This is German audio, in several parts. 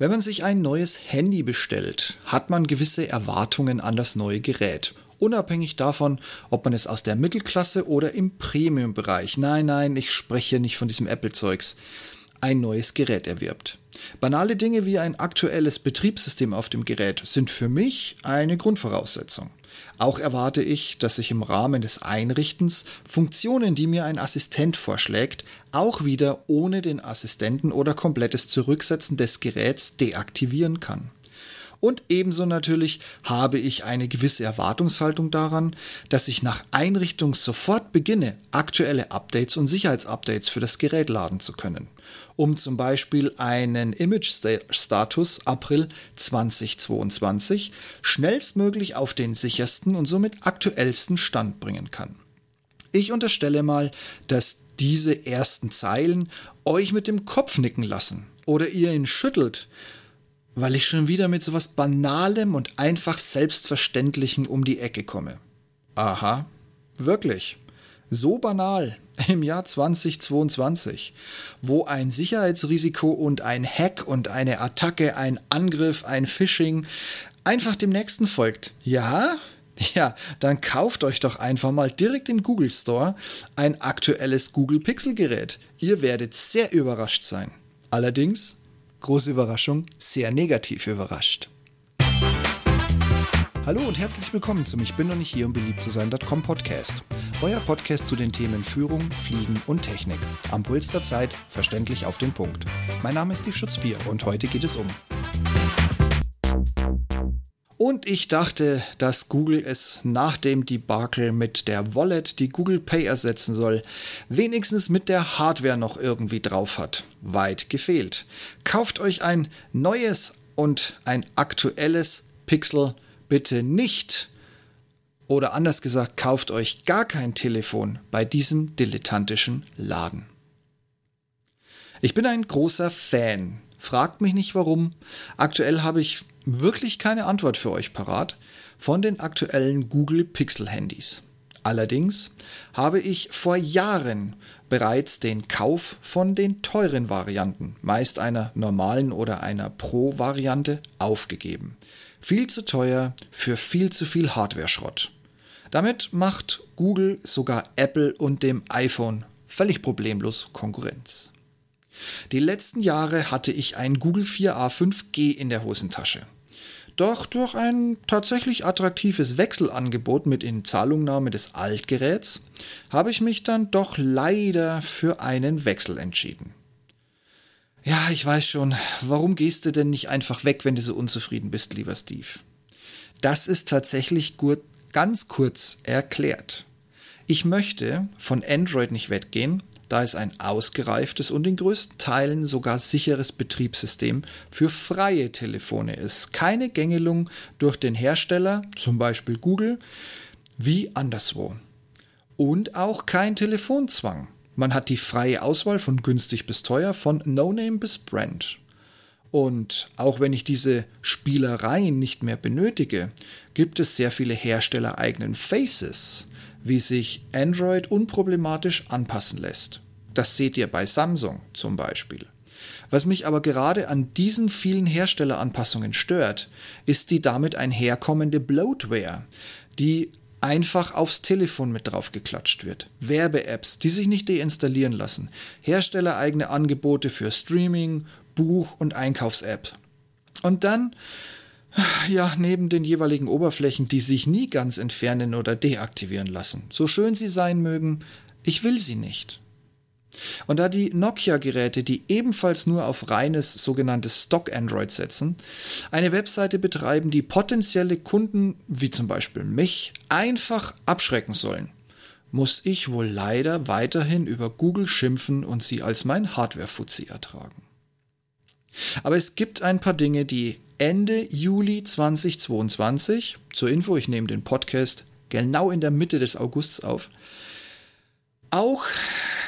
Wenn man sich ein neues Handy bestellt, hat man gewisse Erwartungen an das neue Gerät. Unabhängig davon, ob man es aus der Mittelklasse oder im Premium-Bereich, nein, nein, ich spreche nicht von diesem Apple-Zeugs, ein neues Gerät erwirbt. Banale Dinge wie ein aktuelles Betriebssystem auf dem Gerät sind für mich eine Grundvoraussetzung. Auch erwarte ich, dass ich im Rahmen des Einrichtens Funktionen, die mir ein Assistent vorschlägt, auch wieder ohne den Assistenten oder komplettes Zurücksetzen des Geräts deaktivieren kann. Und ebenso natürlich habe ich eine gewisse Erwartungshaltung daran, dass ich nach Einrichtung sofort beginne, aktuelle Updates und Sicherheitsupdates für das Gerät laden zu können um zum Beispiel einen Image-Status April 2022 schnellstmöglich auf den sichersten und somit aktuellsten Stand bringen kann. Ich unterstelle mal, dass diese ersten Zeilen euch mit dem Kopf nicken lassen oder ihr ihn schüttelt, weil ich schon wieder mit sowas Banalem und einfach Selbstverständlichem um die Ecke komme. Aha, wirklich. So banal im Jahr 2022, wo ein Sicherheitsrisiko und ein Hack und eine Attacke, ein Angriff, ein Phishing einfach dem nächsten folgt. Ja? Ja, dann kauft euch doch einfach mal direkt im Google Store ein aktuelles Google Pixel Gerät. Ihr werdet sehr überrascht sein. Allerdings, große Überraschung, sehr negativ überrascht. Hallo und herzlich willkommen zum Ich bin noch nicht hier, um beliebt zu sein.com Podcast. Euer Podcast zu den Themen Führung, Fliegen und Technik. Am Puls der Zeit, verständlich auf den Punkt. Mein Name ist Steve Schutzbier und heute geht es um. Und ich dachte, dass Google es nach dem Debakel mit der Wallet, die Google Pay ersetzen soll, wenigstens mit der Hardware noch irgendwie drauf hat. Weit gefehlt. Kauft euch ein neues und ein aktuelles Pixel bitte nicht oder anders gesagt, kauft euch gar kein Telefon bei diesem dilettantischen Laden. Ich bin ein großer Fan. Fragt mich nicht warum. Aktuell habe ich wirklich keine Antwort für euch parat von den aktuellen Google Pixel Handys. Allerdings habe ich vor Jahren bereits den Kauf von den teuren Varianten, meist einer normalen oder einer Pro-Variante, aufgegeben. Viel zu teuer für viel zu viel Hardware-Schrott. Damit macht Google sogar Apple und dem iPhone völlig problemlos Konkurrenz. Die letzten Jahre hatte ich ein Google 4a 5G in der Hosentasche. Doch durch ein tatsächlich attraktives Wechselangebot mit Inzahlungnahme des Altgeräts habe ich mich dann doch leider für einen Wechsel entschieden. Ja, ich weiß schon, warum gehst du denn nicht einfach weg, wenn du so unzufrieden bist, lieber Steve? Das ist tatsächlich gut, ganz kurz erklärt. Ich möchte von Android nicht weggehen, da es ein ausgereiftes und in größten Teilen sogar sicheres Betriebssystem für freie Telefone ist. Keine Gängelung durch den Hersteller, zum Beispiel Google, wie anderswo. Und auch kein Telefonzwang. Man hat die freie Auswahl von günstig bis teuer, von No-Name bis Brand. Und auch wenn ich diese Spielereien nicht mehr benötige, gibt es sehr viele herstellereigenen Faces, wie sich Android unproblematisch anpassen lässt. Das seht ihr bei Samsung zum Beispiel. Was mich aber gerade an diesen vielen Herstelleranpassungen stört, ist die damit einherkommende Bloatware, die einfach aufs Telefon mit drauf geklatscht wird. Werbe-Apps, die sich nicht deinstallieren lassen. Herstellereigene Angebote für Streaming, Buch- und Einkaufs-App. Und dann, ja, neben den jeweiligen Oberflächen, die sich nie ganz entfernen oder deaktivieren lassen. So schön sie sein mögen, ich will sie nicht. Und da die Nokia-Geräte, die ebenfalls nur auf reines sogenanntes Stock-Android setzen, eine Webseite betreiben, die potenzielle Kunden, wie zum Beispiel mich, einfach abschrecken sollen, muss ich wohl leider weiterhin über Google schimpfen und sie als mein Hardware-Fuzzi ertragen. Aber es gibt ein paar Dinge, die Ende Juli 2022, zur Info, ich nehme den Podcast genau in der Mitte des Augusts auf, auch,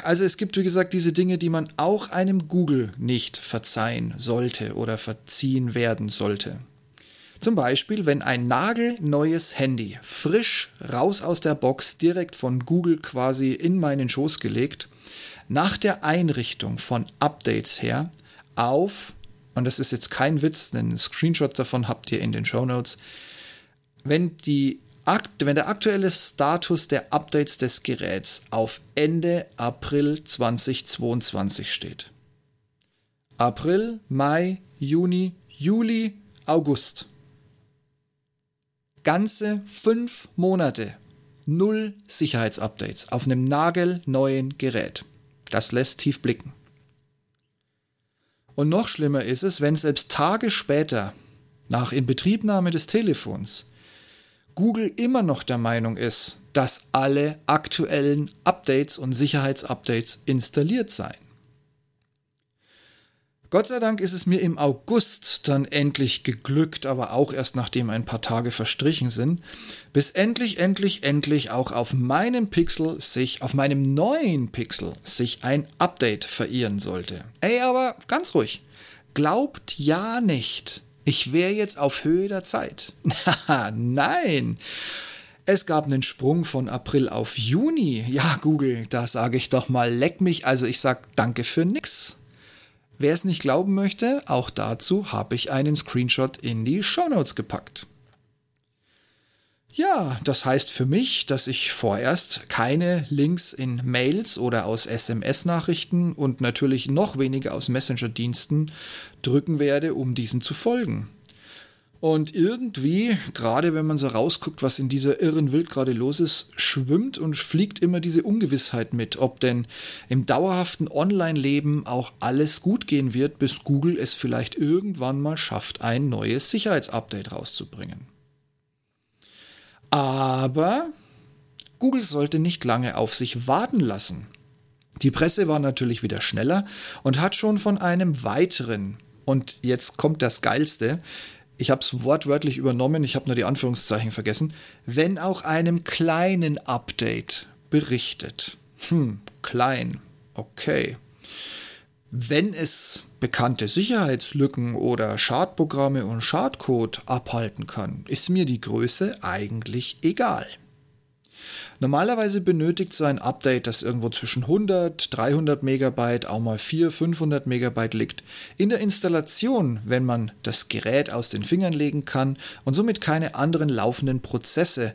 also es gibt wie gesagt diese Dinge, die man auch einem Google nicht verzeihen sollte oder verziehen werden sollte. Zum Beispiel, wenn ein nagelneues Handy frisch raus aus der Box direkt von Google quasi in meinen Schoß gelegt, nach der Einrichtung von Updates her auf und das ist jetzt kein Witz, einen Screenshot davon habt ihr in den Show Notes, wenn, wenn der aktuelle Status der Updates des Geräts auf Ende April 2022 steht. April, Mai, Juni, Juli, August. Ganze fünf Monate. Null Sicherheitsupdates auf einem nagelneuen Gerät. Das lässt tief blicken. Und noch schlimmer ist es, wenn selbst Tage später, nach Inbetriebnahme des Telefons, Google immer noch der Meinung ist, dass alle aktuellen Updates und Sicherheitsupdates installiert seien. Gott sei Dank ist es mir im August dann endlich geglückt, aber auch erst nachdem ein paar Tage verstrichen sind, bis endlich, endlich, endlich auch auf meinem Pixel sich, auf meinem neuen Pixel sich ein Update verirren sollte. Ey, aber ganz ruhig. Glaubt ja nicht, ich wäre jetzt auf Höhe der Zeit. Nein. Es gab einen Sprung von April auf Juni. Ja, Google, da sage ich doch mal, leck mich. Also ich sage danke für nix. Wer es nicht glauben möchte, auch dazu habe ich einen Screenshot in die Shownotes gepackt. Ja, das heißt für mich, dass ich vorerst keine Links in Mails oder aus SMS-Nachrichten und natürlich noch weniger aus Messenger-Diensten drücken werde, um diesen zu folgen. Und irgendwie, gerade wenn man so rausguckt, was in dieser irren Welt gerade los ist, schwimmt und fliegt immer diese Ungewissheit mit, ob denn im dauerhaften Online-Leben auch alles gut gehen wird, bis Google es vielleicht irgendwann mal schafft, ein neues Sicherheitsupdate rauszubringen. Aber Google sollte nicht lange auf sich warten lassen. Die Presse war natürlich wieder schneller und hat schon von einem weiteren, und jetzt kommt das Geilste, ich habe es wortwörtlich übernommen, ich habe nur die Anführungszeichen vergessen, wenn auch einem kleinen Update berichtet. Hm, klein, okay. Wenn es bekannte Sicherheitslücken oder Schadprogramme und Schadcode abhalten kann, ist mir die Größe eigentlich egal. Normalerweise benötigt so ein Update, das irgendwo zwischen 100, 300 Megabyte, auch mal 400, 500 Megabyte liegt, in der Installation, wenn man das Gerät aus den Fingern legen kann und somit keine anderen laufenden Prozesse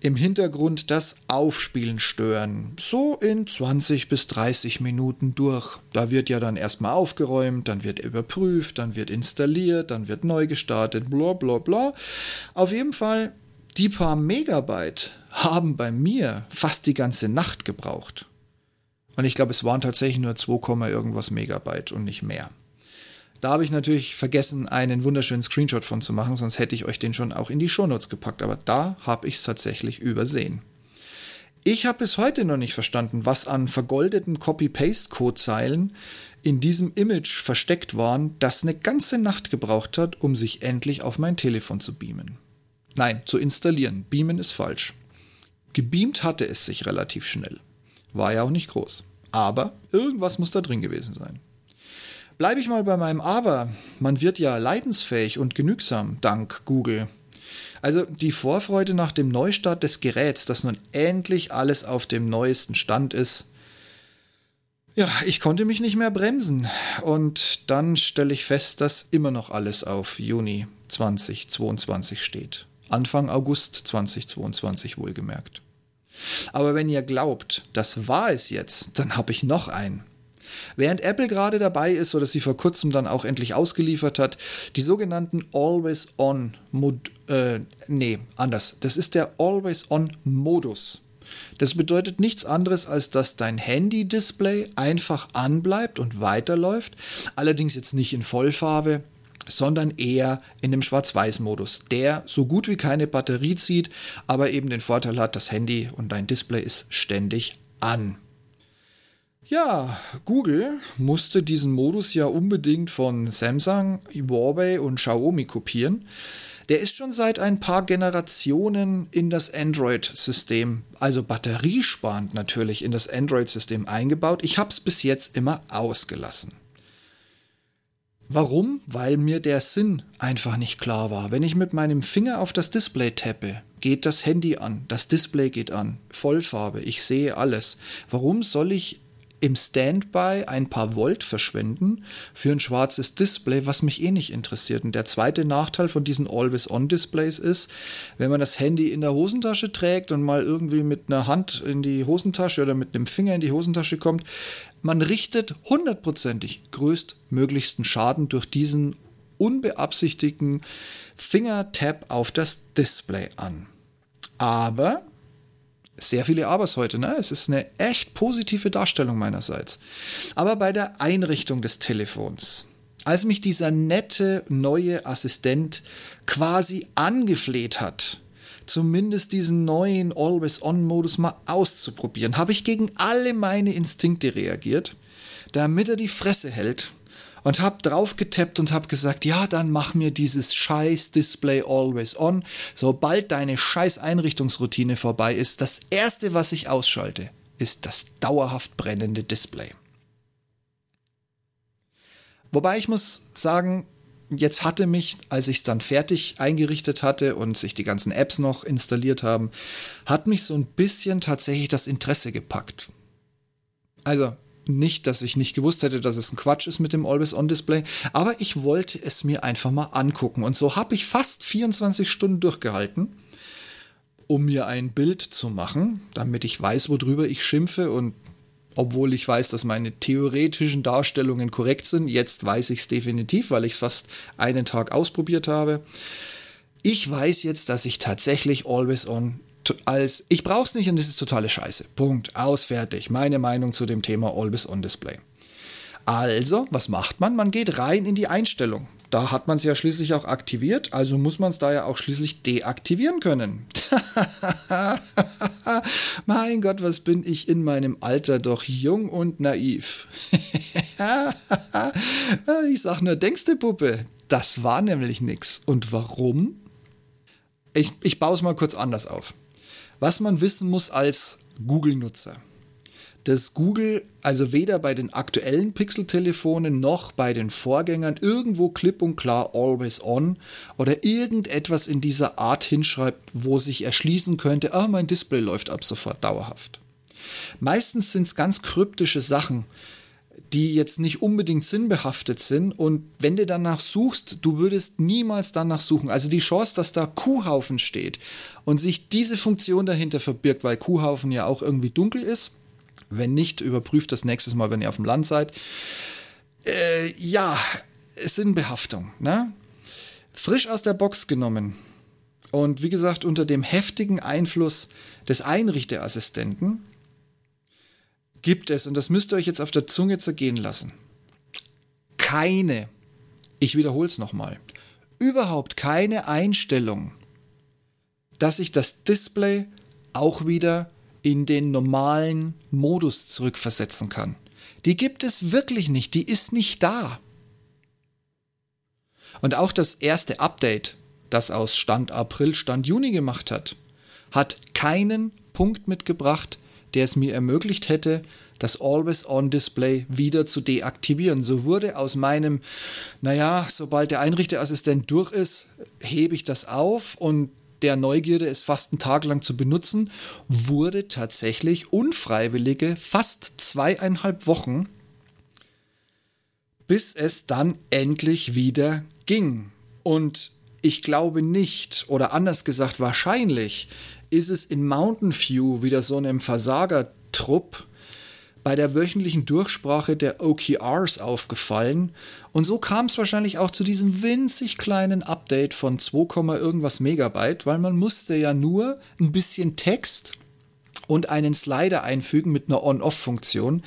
im Hintergrund das Aufspielen stören. So in 20 bis 30 Minuten durch. Da wird ja dann erstmal aufgeräumt, dann wird überprüft, dann wird installiert, dann wird neu gestartet, bla bla bla. Auf jeden Fall die paar Megabyte haben bei mir fast die ganze Nacht gebraucht. Und ich glaube, es waren tatsächlich nur 2, irgendwas Megabyte und nicht mehr. Da habe ich natürlich vergessen, einen wunderschönen Screenshot von zu machen, sonst hätte ich euch den schon auch in die Shownotes gepackt. Aber da habe ich es tatsächlich übersehen. Ich habe bis heute noch nicht verstanden, was an vergoldeten Copy-Paste-Codezeilen in diesem Image versteckt waren, das eine ganze Nacht gebraucht hat, um sich endlich auf mein Telefon zu beamen. Nein, zu installieren. Beamen ist falsch. Gebeamt hatte es sich relativ schnell. War ja auch nicht groß. Aber irgendwas muss da drin gewesen sein. Bleibe ich mal bei meinem Aber. Man wird ja leidensfähig und genügsam, dank Google. Also die Vorfreude nach dem Neustart des Geräts, dass nun endlich alles auf dem neuesten Stand ist. Ja, ich konnte mich nicht mehr bremsen. Und dann stelle ich fest, dass immer noch alles auf Juni 2022 steht. Anfang August 2022 wohlgemerkt. Aber wenn ihr glaubt, das war es jetzt, dann habe ich noch einen. Während Apple gerade dabei ist oder sie vor kurzem dann auch endlich ausgeliefert hat, die sogenannten Always-On, äh, nee, anders. Das ist der Always-On-Modus. Das bedeutet nichts anderes, als dass dein Handy-Display einfach anbleibt und weiterläuft. Allerdings jetzt nicht in Vollfarbe, sondern eher in dem Schwarz-Weiß-Modus, der so gut wie keine Batterie zieht, aber eben den Vorteil hat, das Handy und dein Display ist ständig an. Ja, Google musste diesen Modus ja unbedingt von Samsung, Huawei und Xiaomi kopieren. Der ist schon seit ein paar Generationen in das Android-System, also batteriesparend natürlich, in das Android-System eingebaut. Ich habe es bis jetzt immer ausgelassen. Warum? Weil mir der Sinn einfach nicht klar war. Wenn ich mit meinem Finger auf das Display tappe, geht das Handy an, das Display geht an, Vollfarbe, ich sehe alles. Warum soll ich im Standby ein paar Volt verschwenden für ein schwarzes Display, was mich eh nicht interessiert. Und der zweite Nachteil von diesen Always-On-Displays ist, wenn man das Handy in der Hosentasche trägt und mal irgendwie mit einer Hand in die Hosentasche oder mit einem Finger in die Hosentasche kommt, man richtet hundertprozentig größtmöglichsten Schaden durch diesen unbeabsichtigten Finger-Tap auf das Display an. Aber sehr viele Abers heute, ne? Es ist eine echt positive Darstellung meinerseits. Aber bei der Einrichtung des Telefons, als mich dieser nette neue Assistent quasi angefleht hat, zumindest diesen neuen Always-On-Modus mal auszuprobieren, habe ich gegen alle meine Instinkte reagiert, damit er die Fresse hält und habe drauf getappt und habe gesagt, ja, dann mach mir dieses scheiß Display always on. Sobald deine scheiß Einrichtungsroutine vorbei ist, das erste, was ich ausschalte, ist das dauerhaft brennende Display. Wobei ich muss sagen, jetzt hatte mich, als ich es dann fertig eingerichtet hatte und sich die ganzen Apps noch installiert haben, hat mich so ein bisschen tatsächlich das Interesse gepackt. Also, nicht, dass ich nicht gewusst hätte, dass es ein Quatsch ist mit dem Always-On-Display, aber ich wollte es mir einfach mal angucken. Und so habe ich fast 24 Stunden durchgehalten, um mir ein Bild zu machen, damit ich weiß, worüber ich schimpfe. Und obwohl ich weiß, dass meine theoretischen Darstellungen korrekt sind, jetzt weiß ich es definitiv, weil ich es fast einen Tag ausprobiert habe. Ich weiß jetzt, dass ich tatsächlich Always On als ich brauche es nicht und es ist totale Scheiße. Punkt. Ausfertig. Meine Meinung zu dem Thema Always on Display. Also, was macht man? Man geht rein in die Einstellung. Da hat man es ja schließlich auch aktiviert, also muss man es da ja auch schließlich deaktivieren können. mein Gott, was bin ich in meinem Alter doch jung und naiv. ich sag nur, denkst du, Puppe? Das war nämlich nix. Und warum? Ich, ich baue es mal kurz anders auf. Was man wissen muss als Google-Nutzer, dass Google also weder bei den aktuellen Pixel-Telefonen noch bei den Vorgängern irgendwo klipp und klar Always On oder irgendetwas in dieser Art hinschreibt, wo sich erschließen könnte, ah, mein Display läuft ab sofort dauerhaft. Meistens sind es ganz kryptische Sachen, die jetzt nicht unbedingt sinnbehaftet sind. Und wenn du danach suchst, du würdest niemals danach suchen. Also die Chance, dass da Kuhhaufen steht und sich diese Funktion dahinter verbirgt, weil Kuhhaufen ja auch irgendwie dunkel ist. Wenn nicht, überprüft das nächstes Mal, wenn ihr auf dem Land seid. Äh, ja, Sinnbehaftung. Ne? Frisch aus der Box genommen. Und wie gesagt, unter dem heftigen Einfluss des Einrichterassistenten gibt es, und das müsst ihr euch jetzt auf der Zunge zergehen lassen, keine, ich wiederhole es nochmal, überhaupt keine Einstellung, dass ich das Display auch wieder in den normalen Modus zurückversetzen kann. Die gibt es wirklich nicht, die ist nicht da. Und auch das erste Update, das aus Stand April, Stand Juni gemacht hat, hat keinen Punkt mitgebracht, der es mir ermöglicht hätte, das Always-On-Display wieder zu deaktivieren. So wurde aus meinem, naja, sobald der Einrichterassistent durch ist, hebe ich das auf und der Neugierde, es fast einen Tag lang zu benutzen, wurde tatsächlich unfreiwillige fast zweieinhalb Wochen, bis es dann endlich wieder ging. Und ich glaube nicht, oder anders gesagt wahrscheinlich, ist es in Mountain View wieder so einem Versagertrupp bei der wöchentlichen Durchsprache der OKRs aufgefallen. Und so kam es wahrscheinlich auch zu diesem winzig kleinen Update von 2, irgendwas Megabyte, weil man musste ja nur ein bisschen Text und einen Slider einfügen mit einer On-Off-Funktion,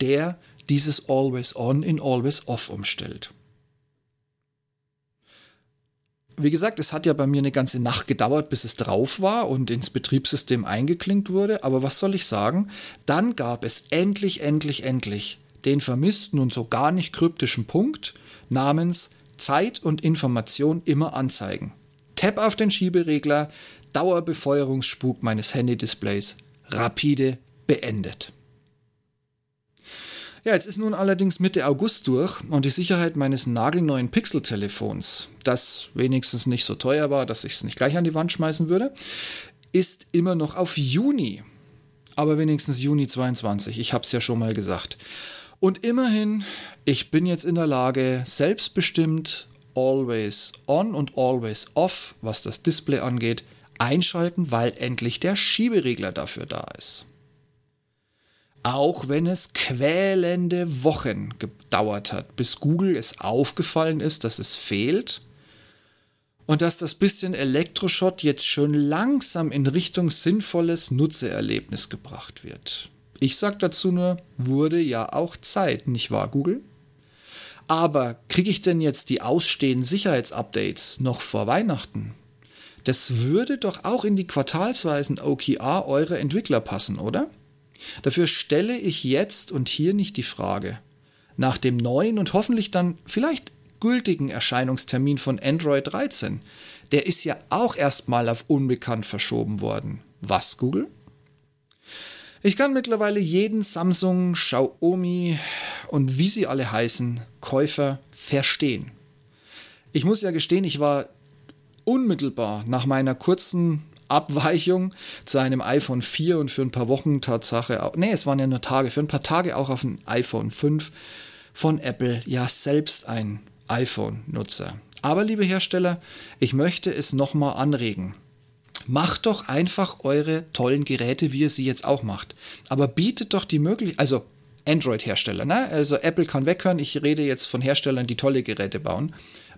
der dieses Always On in Always Off umstellt wie gesagt, es hat ja bei mir eine ganze Nacht gedauert, bis es drauf war und ins Betriebssystem eingeklinkt wurde. Aber was soll ich sagen? Dann gab es endlich, endlich, endlich den vermissten und so gar nicht kryptischen Punkt namens Zeit und Information immer anzeigen. Tap auf den Schieberegler, Dauerbefeuerungsspuk meines Handy-Displays rapide beendet. Ja, jetzt ist nun allerdings Mitte August durch und die Sicherheit meines nagelneuen Pixel-Telefons, das wenigstens nicht so teuer war, dass ich es nicht gleich an die Wand schmeißen würde, ist immer noch auf Juni. aber wenigstens Juni 22. Ich habe es ja schon mal gesagt. Und immerhin, ich bin jetzt in der Lage, selbstbestimmt always on und always off, was das Display angeht, einschalten, weil endlich der Schieberegler dafür da ist. Auch wenn es quälende Wochen gedauert hat, bis Google es aufgefallen ist, dass es fehlt und dass das bisschen Elektroschott jetzt schon langsam in Richtung sinnvolles Nutzererlebnis gebracht wird. Ich sag dazu nur, wurde ja auch Zeit, nicht wahr, Google? Aber kriege ich denn jetzt die ausstehenden Sicherheitsupdates noch vor Weihnachten? Das würde doch auch in die quartalsweisen OKR eurer Entwickler passen, oder? Dafür stelle ich jetzt und hier nicht die Frage nach dem neuen und hoffentlich dann vielleicht gültigen Erscheinungstermin von Android 13. Der ist ja auch erstmal auf unbekannt verschoben worden. Was, Google? Ich kann mittlerweile jeden Samsung, Xiaomi und wie sie alle heißen, Käufer verstehen. Ich muss ja gestehen, ich war unmittelbar nach meiner kurzen Abweichung zu einem iPhone 4 und für ein paar Wochen Tatsache, auch, nee, es waren ja nur Tage, für ein paar Tage auch auf ein iPhone 5 von Apple, ja selbst ein iPhone-Nutzer. Aber liebe Hersteller, ich möchte es nochmal anregen. Macht doch einfach eure tollen Geräte, wie ihr sie jetzt auch macht. Aber bietet doch die Möglichkeit, also Android-Hersteller, ne? Also Apple kann weghören, ich rede jetzt von Herstellern, die tolle Geräte bauen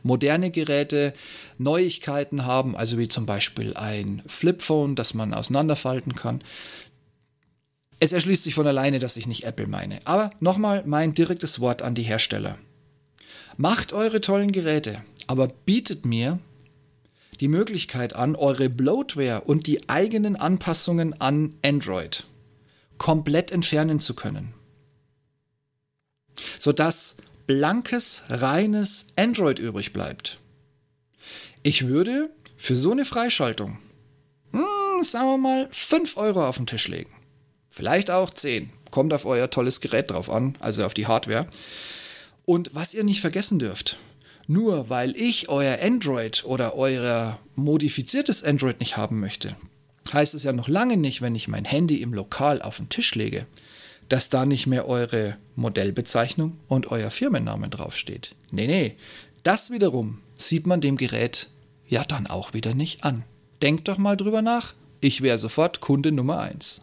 moderne Geräte Neuigkeiten haben, also wie zum Beispiel ein Flipphone, das man auseinanderfalten kann. Es erschließt sich von alleine, dass ich nicht Apple meine. Aber nochmal mein direktes Wort an die Hersteller. Macht eure tollen Geräte, aber bietet mir die Möglichkeit an, eure Bloatware und die eigenen Anpassungen an Android komplett entfernen zu können. Sodass blankes, reines Android übrig bleibt. Ich würde für so eine Freischaltung, hm, sagen wir mal, 5 Euro auf den Tisch legen. Vielleicht auch 10. Kommt auf euer tolles Gerät drauf an, also auf die Hardware. Und was ihr nicht vergessen dürft, nur weil ich euer Android oder euer modifiziertes Android nicht haben möchte, heißt es ja noch lange nicht, wenn ich mein Handy im Lokal auf den Tisch lege, dass da nicht mehr eure Modellbezeichnung und euer Firmenname draufsteht. Nee, nee, das wiederum sieht man dem Gerät ja dann auch wieder nicht an. Denkt doch mal drüber nach. Ich wäre sofort Kunde Nummer 1.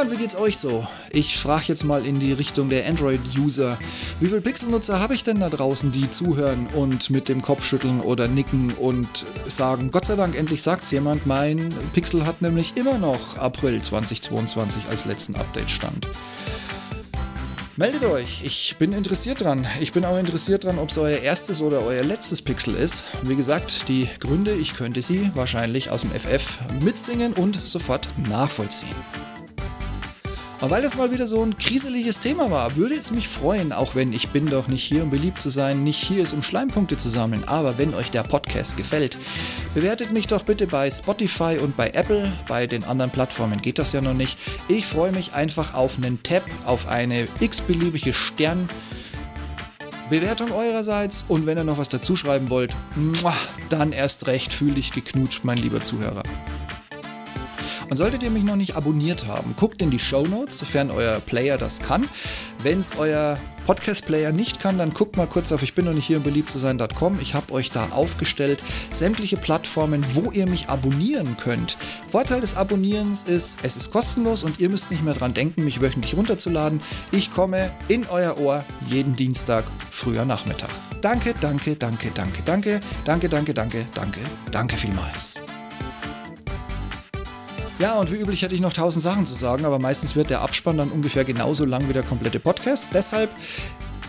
Ja, und wie geht's euch so? Ich frage jetzt mal in die Richtung der Android-User. Wie viele Pixel-Nutzer habe ich denn da draußen, die zuhören und mit dem Kopf schütteln oder nicken und sagen, Gott sei Dank, endlich sagt's jemand, mein Pixel hat nämlich immer noch April 2022 als letzten Update-Stand. Meldet euch, ich bin interessiert dran. Ich bin auch interessiert dran, ob es euer erstes oder euer letztes Pixel ist. Wie gesagt, die Gründe, ich könnte sie wahrscheinlich aus dem FF mitsingen und sofort nachvollziehen. Aber weil das mal wieder so ein kriseliges Thema war, würde es mich freuen, auch wenn ich bin doch nicht hier, um beliebt zu sein, nicht hier ist, um Schleimpunkte zu sammeln, aber wenn euch der Podcast gefällt, bewertet mich doch bitte bei Spotify und bei Apple. Bei den anderen Plattformen geht das ja noch nicht. Ich freue mich einfach auf einen Tab, auf eine x-beliebige Stern. Bewertung eurerseits und wenn ihr noch was dazu schreiben wollt, dann erst recht fühle ich geknutscht, mein lieber Zuhörer. Und solltet ihr mich noch nicht abonniert haben, guckt in die Show Notes, sofern euer Player das kann. Wenn es euer Podcast-Player nicht kann, dann guckt mal kurz auf ich bin noch nicht hier um beliebt zu sein.com. Ich habe euch da aufgestellt sämtliche Plattformen, wo ihr mich abonnieren könnt. Vorteil des Abonnierens ist, es ist kostenlos und ihr müsst nicht mehr dran denken, mich wöchentlich runterzuladen. Ich komme in euer Ohr jeden Dienstag früher Nachmittag. Danke, danke, danke, danke, danke, danke, danke, danke, danke, danke vielmals. Ja, und wie üblich hätte ich noch tausend Sachen zu sagen, aber meistens wird der Abspann dann ungefähr genauso lang wie der komplette Podcast. Deshalb,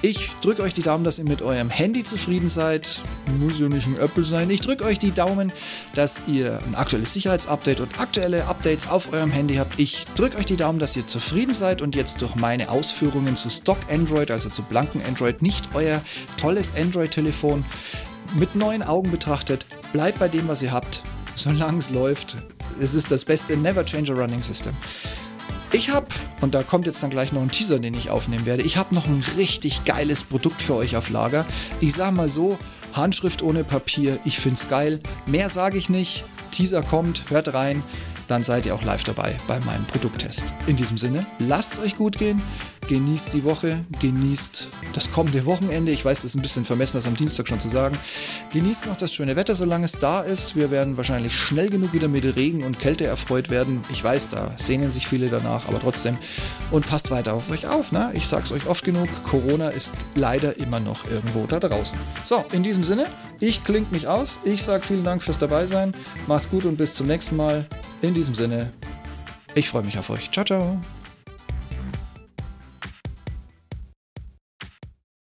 ich drücke euch die Daumen, dass ihr mit eurem Handy zufrieden seid. Muss ja nicht ein Apple sein. Ich drücke euch die Daumen, dass ihr ein aktuelles Sicherheitsupdate und aktuelle Updates auf eurem Handy habt. Ich drücke euch die Daumen, dass ihr zufrieden seid und jetzt durch meine Ausführungen zu Stock Android, also zu blanken Android, nicht euer tolles Android-Telefon mit neuen Augen betrachtet. Bleibt bei dem, was ihr habt solange es läuft. Es ist das beste Never Change a Running System. Ich habe, und da kommt jetzt dann gleich noch ein Teaser, den ich aufnehmen werde, ich habe noch ein richtig geiles Produkt für euch auf Lager. Ich sage mal so, Handschrift ohne Papier, ich finde es geil. Mehr sage ich nicht. Teaser kommt, hört rein. dann seid ihr auch live dabei bei meinem Produkttest. In diesem Sinne, lasst es euch gut gehen, genießt die Woche, genießt das kommende Wochenende. Ich weiß, das ist ein bisschen vermessen, das am Dienstag schon zu sagen. Genießt noch das schöne Wetter, solange es da ist. Wir werden wahrscheinlich schnell genug wieder mit Regen und Kälte erfreut werden. Ich weiß, da sehnen sich viele danach, aber trotzdem. Und passt weiter auf euch auf. Ne? Ich sag's euch oft genug, Corona ist leider immer noch irgendwo da draußen. So, in diesem Sinne, ich klinge mich aus. Ich sage vielen Dank fürs Dabeisein. Macht's gut und bis zum nächsten Mal. In diesem Sinne, ich freue mich auf euch. Ciao, ciao.